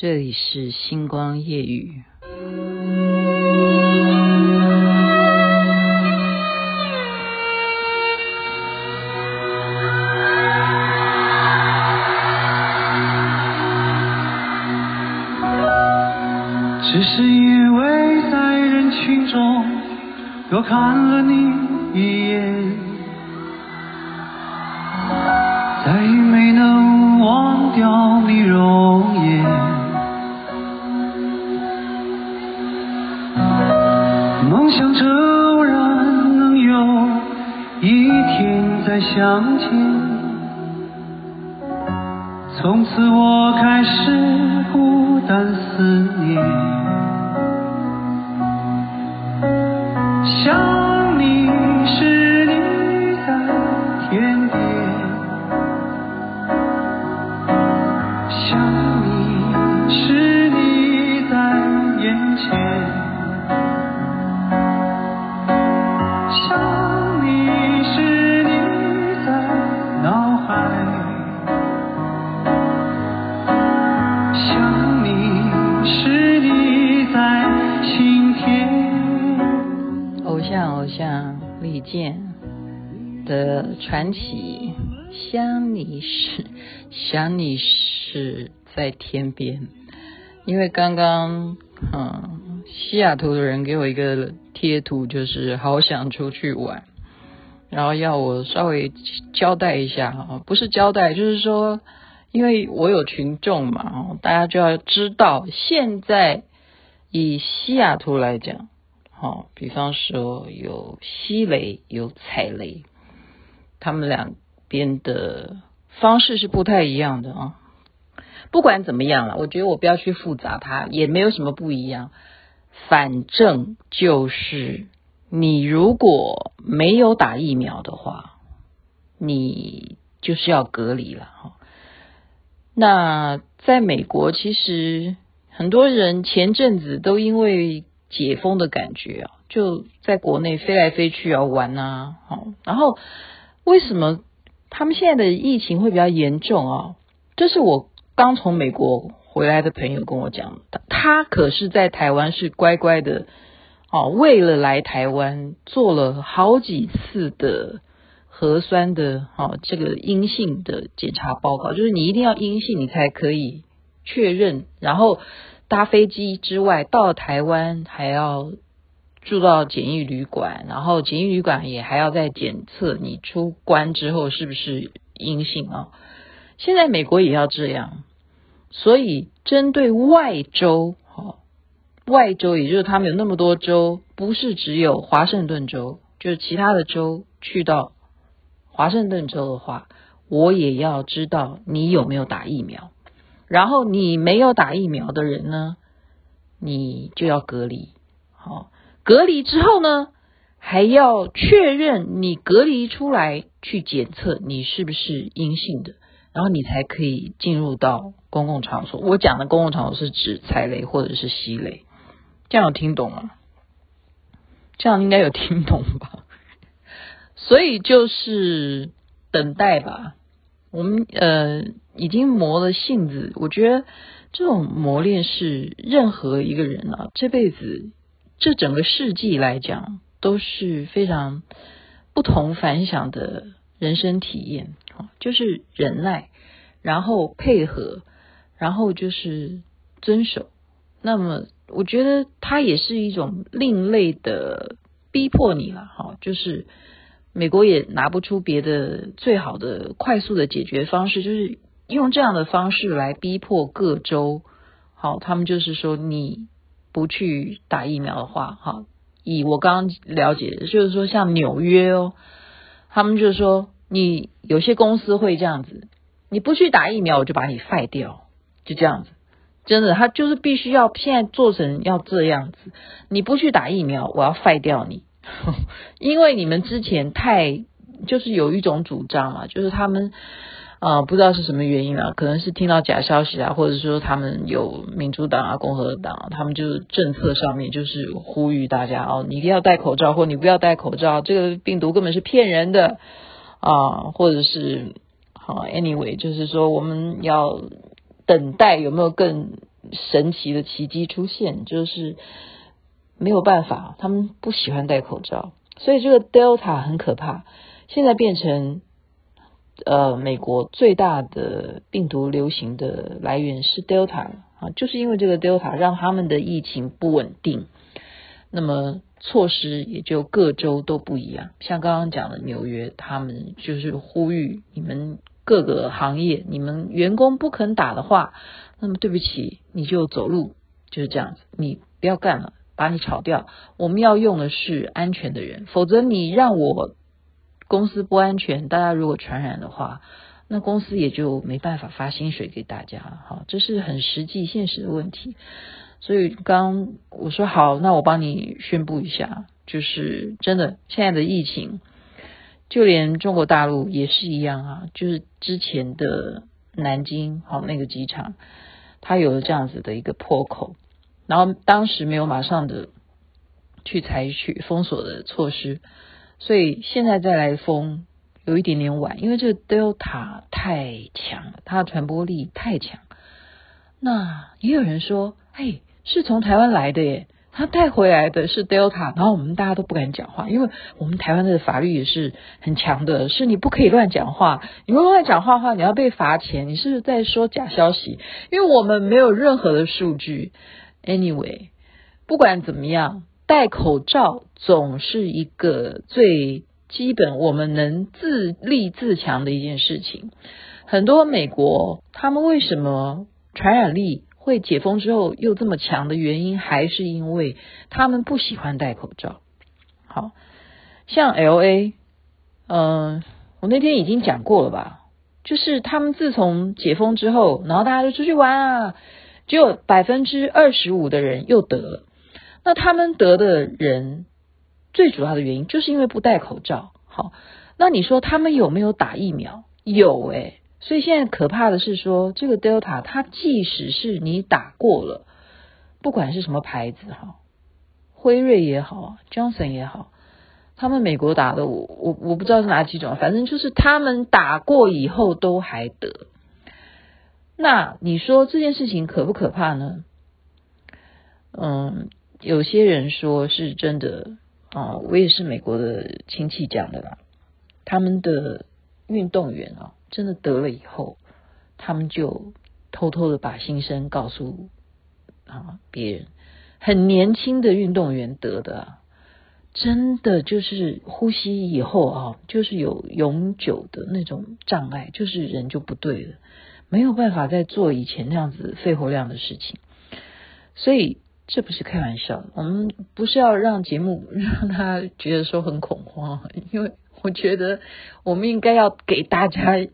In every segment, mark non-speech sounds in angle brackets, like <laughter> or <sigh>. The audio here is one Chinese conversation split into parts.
这里是星光夜雨。只是因为在人群中多看了你梦想着偶然能有一天再相见，从此我开始孤单思念。传奇，想你时，想你时在天边。因为刚刚，嗯，西雅图的人给我一个贴图，就是好想出去玩，然后要我稍微交代一下啊，不是交代，就是说，因为我有群众嘛，大家就要知道，现在以西雅图来讲，好，比方说有吸雷，有踩雷。他们两边的方式是不太一样的啊。不管怎么样了，我觉得我不要去复杂它，也没有什么不一样。反正就是你如果没有打疫苗的话，你就是要隔离了哈。那在美国，其实很多人前阵子都因为解封的感觉啊，就在国内飞来飞去要玩啊，好，然后。为什么他们现在的疫情会比较严重啊？这是我刚从美国回来的朋友跟我讲的。他可是在台湾是乖乖的哦，为了来台湾做了好几次的核酸的哦，这个阴性的检查报告，就是你一定要阴性，你才可以确认。然后搭飞机之外到台湾还要。住到检疫旅馆，然后检疫旅馆也还要再检测你出关之后是不是阴性啊？现在美国也要这样，所以针对外州，哈，外州也就是他们有那么多州，不是只有华盛顿州，就是其他的州去到华盛顿州的话，我也要知道你有没有打疫苗，然后你没有打疫苗的人呢，你就要隔离，好。隔离之后呢，还要确认你隔离出来去检测你是不是阴性的，然后你才可以进入到公共场所。我讲的公共场所是指踩雷或者是吸雷，这样有听懂吗？这样应该有听懂吧？<laughs> 所以就是等待吧。我们呃已经磨了性子，我觉得这种磨练是任何一个人啊这辈子。这整个世纪来讲都是非常不同凡响的人生体验，就是忍耐，然后配合，然后就是遵守。那么，我觉得它也是一种另类的逼迫你了，哈，就是美国也拿不出别的最好的快速的解决方式，就是用这样的方式来逼迫各州，好，他们就是说你。不去打疫苗的话，哈，以我刚刚了解，就是说像纽约哦，他们就是说你有些公司会这样子，你不去打疫苗，我就把你废掉，就这样子，真的，他就是必须要现在做成要这样子，你不去打疫苗，我要废掉你，<laughs> 因为你们之前太就是有一种主张嘛，就是他们。啊、不知道是什么原因啊，可能是听到假消息啊，或者说他们有民主党啊、共和党啊，他们就政策上面就是呼吁大家哦，你一定要戴口罩，或你不要戴口罩，这个病毒根本是骗人的啊，或者是好，anyway，就是说我们要等待有没有更神奇的奇迹出现，就是没有办法，他们不喜欢戴口罩，所以这个 Delta 很可怕，现在变成呃美国最大的病毒流行的来源是 Delta 啊，就是因为这个 Delta 让他们的疫情不稳定，那么措施也就各州都不一样，像刚刚讲的纽约，他们就是呼吁你们。各个行业，你们员工不肯打的话，那么对不起，你就走路，就是这样子，你不要干了，把你炒掉。我们要用的是安全的人，否则你让我公司不安全，大家如果传染的话，那公司也就没办法发薪水给大家。好，这是很实际现实的问题。所以刚我说好，那我帮你宣布一下，就是真的现在的疫情。就连中国大陆也是一样啊，就是之前的南京好那个机场，它有了这样子的一个破口，然后当时没有马上的去采取封锁的措施，所以现在再来封有一点点晚，因为这个 Delta 太强了，它的传播力太强。那也有人说，哎，是从台湾来的耶。他带回来的是 Delta，然后我们大家都不敢讲话，因为我们台湾的法律也是很强的，是你不可以乱讲话，你不乱讲话的话，你要被罚钱，你是不是在说假消息？因为我们没有任何的数据。Anyway，不管怎么样，戴口罩总是一个最基本我们能自立自强的一件事情。很多美国他们为什么传染力？会解封之后又这么强的原因，还是因为他们不喜欢戴口罩。好像 LA，嗯、我那天已经讲过了吧？就是他们自从解封之后，然后大家就出去玩啊，只有百分之二十五的人又得了。那他们得的人最主要的原因，就是因为不戴口罩。好，那你说他们有没有打疫苗？有诶、所以现在可怕的是说，这个 Delta 它即使是你打过了，不管是什么牌子哈，辉瑞也好，Johnson 也好，他们美国打的我我我不知道是哪几种，反正就是他们打过以后都还得。那你说这件事情可不可怕呢？嗯，有些人说是真的啊，我也是美国的亲戚讲的啦，他们的运动员啊。真的得了以后，他们就偷偷的把心声告诉啊别人。很年轻的运动员得的，真的就是呼吸以后啊，就是有永久的那种障碍，就是人就不对了，没有办法再做以前那样子肺活量的事情。所以这不是开玩笑，我们不是要让节目 <laughs> 让他觉得说很恐慌，因为我觉得我们应该要给大家。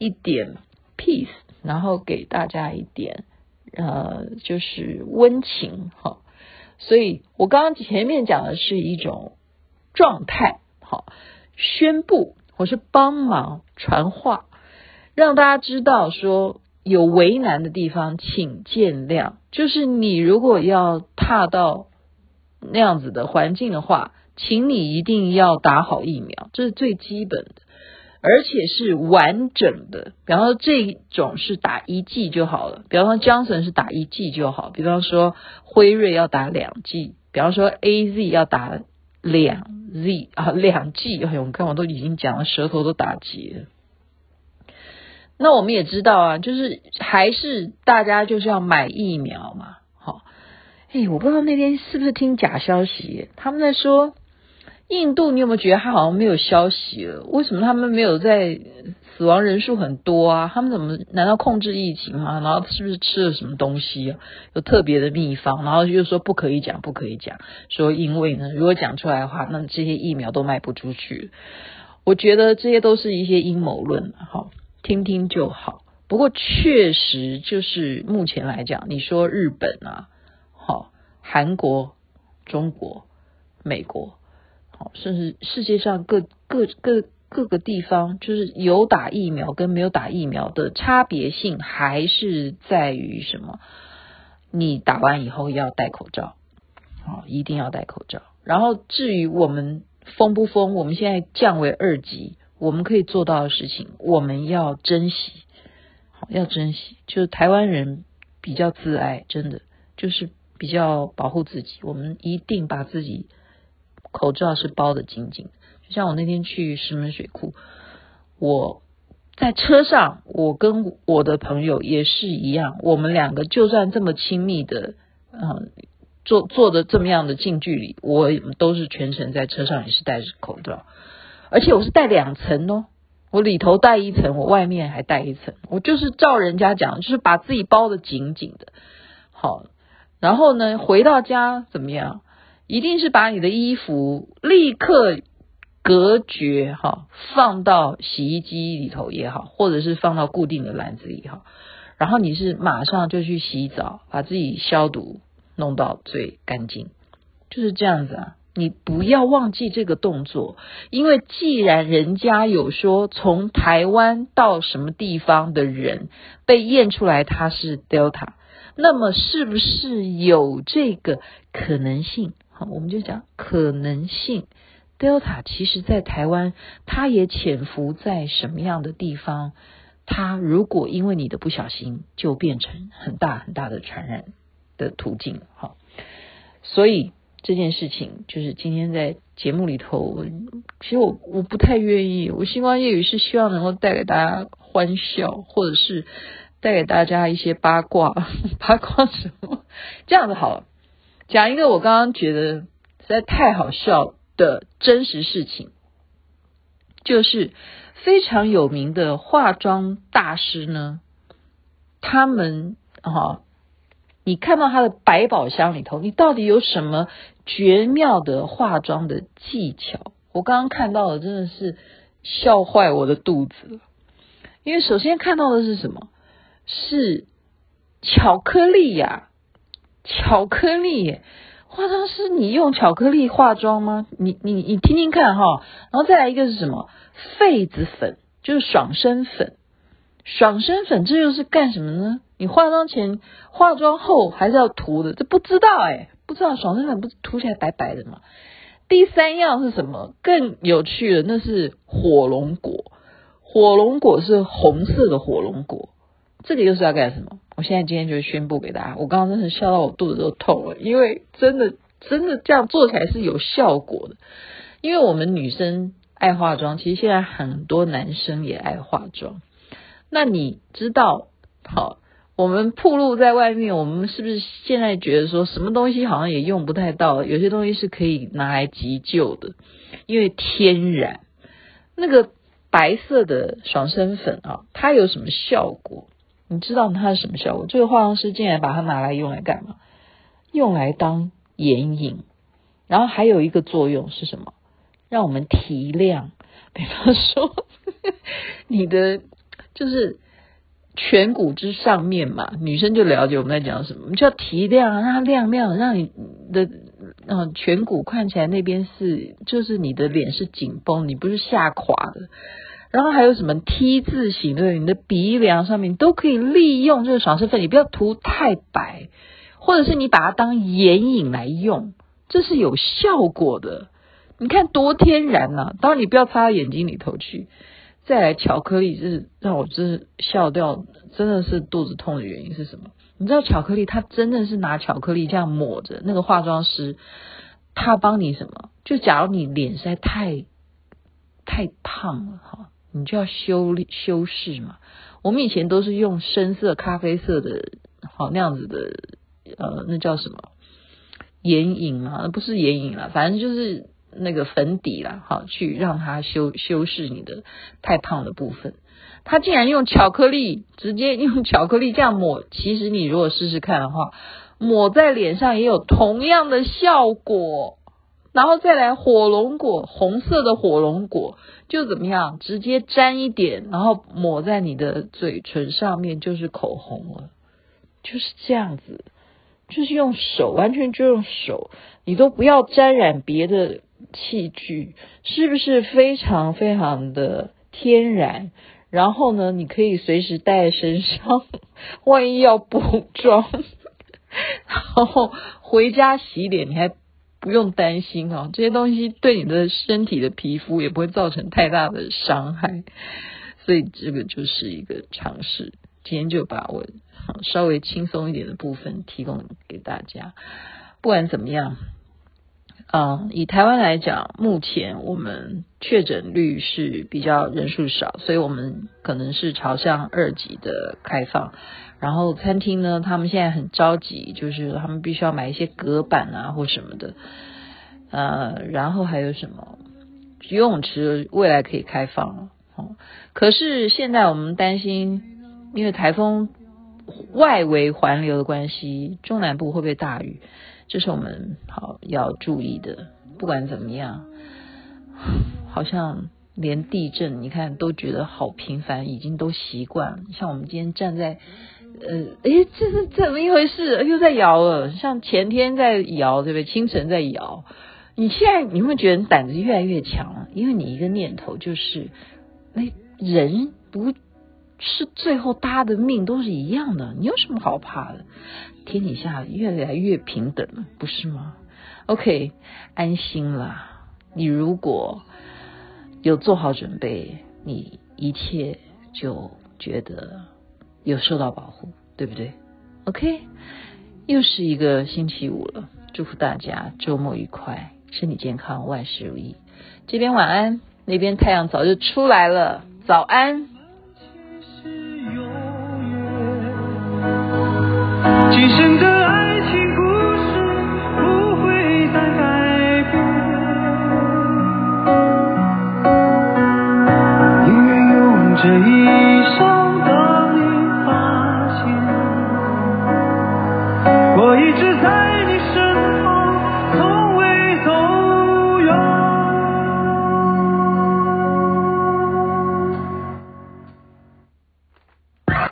一点 peace，然后给大家一点呃，就是温情哈。所以我刚刚前面讲的是一种状态，好，宣布或是帮忙传话，让大家知道说有为难的地方，请见谅。就是你如果要踏到那样子的环境的话，请你一定要打好疫苗，这是最基本的。而且是完整的，比方说这种是打一剂就好了，比方说江省是打一剂就好，比方说辉瑞要打两剂，比方说 AZ 要打两 Z 啊两剂，哎呦，我看我都已经讲了，舌头都打结了。那我们也知道啊，就是还是大家就是要买疫苗嘛，好，哎，我不知道那天是不是听假消息，他们在说。印度，你有没有觉得他好像没有消息了？为什么他们没有在死亡人数很多啊？他们怎么难道控制疫情吗？然后是不是吃了什么东西？有特别的秘方？然后又说不可以讲，不可以讲，说因为呢，如果讲出来的话，那这些疫苗都卖不出去。我觉得这些都是一些阴谋论，好，听听就好。不过确实就是目前来讲，你说日本啊，好，韩国、中国、美国。好甚至世界上各各各各个地方，就是有打疫苗跟没有打疫苗的差别性，还是在于什么？你打完以后要戴口罩，好，一定要戴口罩。然后至于我们封不封，我们现在降为二级，我们可以做到的事情，我们要珍惜，好，要珍惜。就是台湾人比较自爱，真的就是比较保护自己。我们一定把自己口罩是包得紧紧。就像我那天去石门水库，我在车上，我跟我的朋友也是一样，我们两个就算这么亲密的，嗯，坐坐的这么样的近距离，我都是全程在车上也是戴着口罩，而且我是戴两层哦。我里头戴一层，我外面还戴一层，我就是照人家讲，就是把自己包得紧紧的。好，然后呢，回到家怎么样？一定是把你的衣服立刻隔绝哈，放到洗衣机里头也好，或者是放到固定的篮子里哈。然后你是马上就去洗澡，把自己消毒弄到最干净，就是这样子啊。你不要忘记这个动作，因为既然人家有说从台湾到什么地方的人被验出来他是 Delta，那么是不是有这个可能性？好，我们就讲可能性，Delta 其实在台湾，它也潜伏在什么样的地方？它如果因为你的不小心，就变成很大很大的传染的途径。好，所以。这件事情就是今天在节目里头，其实我我不太愿意。我希望业语是希望能够带给大家欢笑，或者是带给大家一些八卦，<laughs> 八卦什么？这样子好了，讲一个我刚刚觉得实在太好笑的真实事情，就是非常有名的化妆大师呢，他们哈。你看到他的百宝箱里头，你到底有什么绝妙的化妆的技巧？我刚刚看到的真的是笑坏我的肚子了。因为首先看到的是什么？是巧克力呀，巧克力！化妆师，你用巧克力化妆吗？你你你听听看哈。然后再来一个是什么？痱子粉，就是爽身粉。爽身粉这又是干什么呢？你化妆前、化妆后还是要涂的，这不知道哎，不知道爽身粉不是涂起来白白的吗？第三样是什么？更有趣的，那是火龙果。火龙果是红色的火龙果，这个又是要干什么？我现在今天就宣布给大家，我刚刚真是笑到我肚子都痛了，因为真的真的这样做起来是有效果的。因为我们女生爱化妆，其实现在很多男生也爱化妆。那你知道，好，我们暴露在外面，我们是不是现在觉得说什么东西好像也用不太到？有些东西是可以拿来急救的，因为天然。那个白色的爽身粉啊，它有什么效果？你知道它是什么效果？这个化妆师竟然把它拿来用来干嘛？用来当眼影，然后还有一个作用是什么？让我们提亮。比方说，<laughs> 你的。就是颧骨之上面嘛，女生就了解我们在讲什么。我们就要提亮，让它亮亮，让你的嗯颧骨看起来那边是，就是你的脸是紧绷，你不是下垮的。然后还有什么 T 字形的，你的鼻梁上面都可以利用这个爽身粉，你不要涂太白，或者是你把它当眼影来用，这是有效果的。你看多天然呐、啊！当然你不要擦到眼睛里头去。再来巧克力，就是让我真是笑掉，真的是肚子痛的原因是什么？你知道巧克力，它真的是拿巧克力这样抹着，那个化妆师他帮你什么？就假如你脸实在太太胖了哈，你就要修修饰嘛。我们以前都是用深色、咖啡色的，好那样子的，呃，那叫什么眼影啊？不是眼影啦，反正就是。那个粉底啦，好，去让它修修饰你的太胖的部分。他竟然用巧克力，直接用巧克力这样抹。其实你如果试试看的话，抹在脸上也有同样的效果。然后再来火龙果，红色的火龙果就怎么样？直接沾一点，然后抹在你的嘴唇上面就是口红了。就是这样子，就是用手，完全就用手，你都不要沾染别的。器具是不是非常非常的天然？然后呢，你可以随时带在身上，万一要补妆，然后回家洗脸，你还不用担心啊。这些东西对你的身体的皮肤也不会造成太大的伤害，所以这个就是一个尝试。今天就把我稍微轻松一点的部分提供给大家。不管怎么样，啊、嗯，以台湾来讲，目前我们确诊率是比较人数少，所以我们可能是朝向二级的开放。然后餐厅呢，他们现在很着急，就是他们必须要买一些隔板啊或什么的。呃，然后还有什么？游泳池未来可以开放哦。可是现在我们担心，因为台风外围环流的关系，中南部会不会大雨？这是我们好要注意的。不管怎么样，好像连地震你看都觉得好频繁，已经都习惯了。像我们今天站在。呃，诶，这是怎么一回事？又在摇了，像前天在摇，对不对？清晨在摇，你现在你会觉得胆子越来越强了，因为你一个念头就是，哎，人不是最后搭的命都是一样的，你有什么好怕的？天底下越来越平等了，不是吗？OK，安心了。你如果有做好准备，你一切就觉得。有受到保护，对不对？OK，又是一个星期五了，祝福大家周末愉快，身体健康，万事如意。这边晚安，那边太阳早就出来了，早安。今生的爱情故事不会再改变，宁愿用这一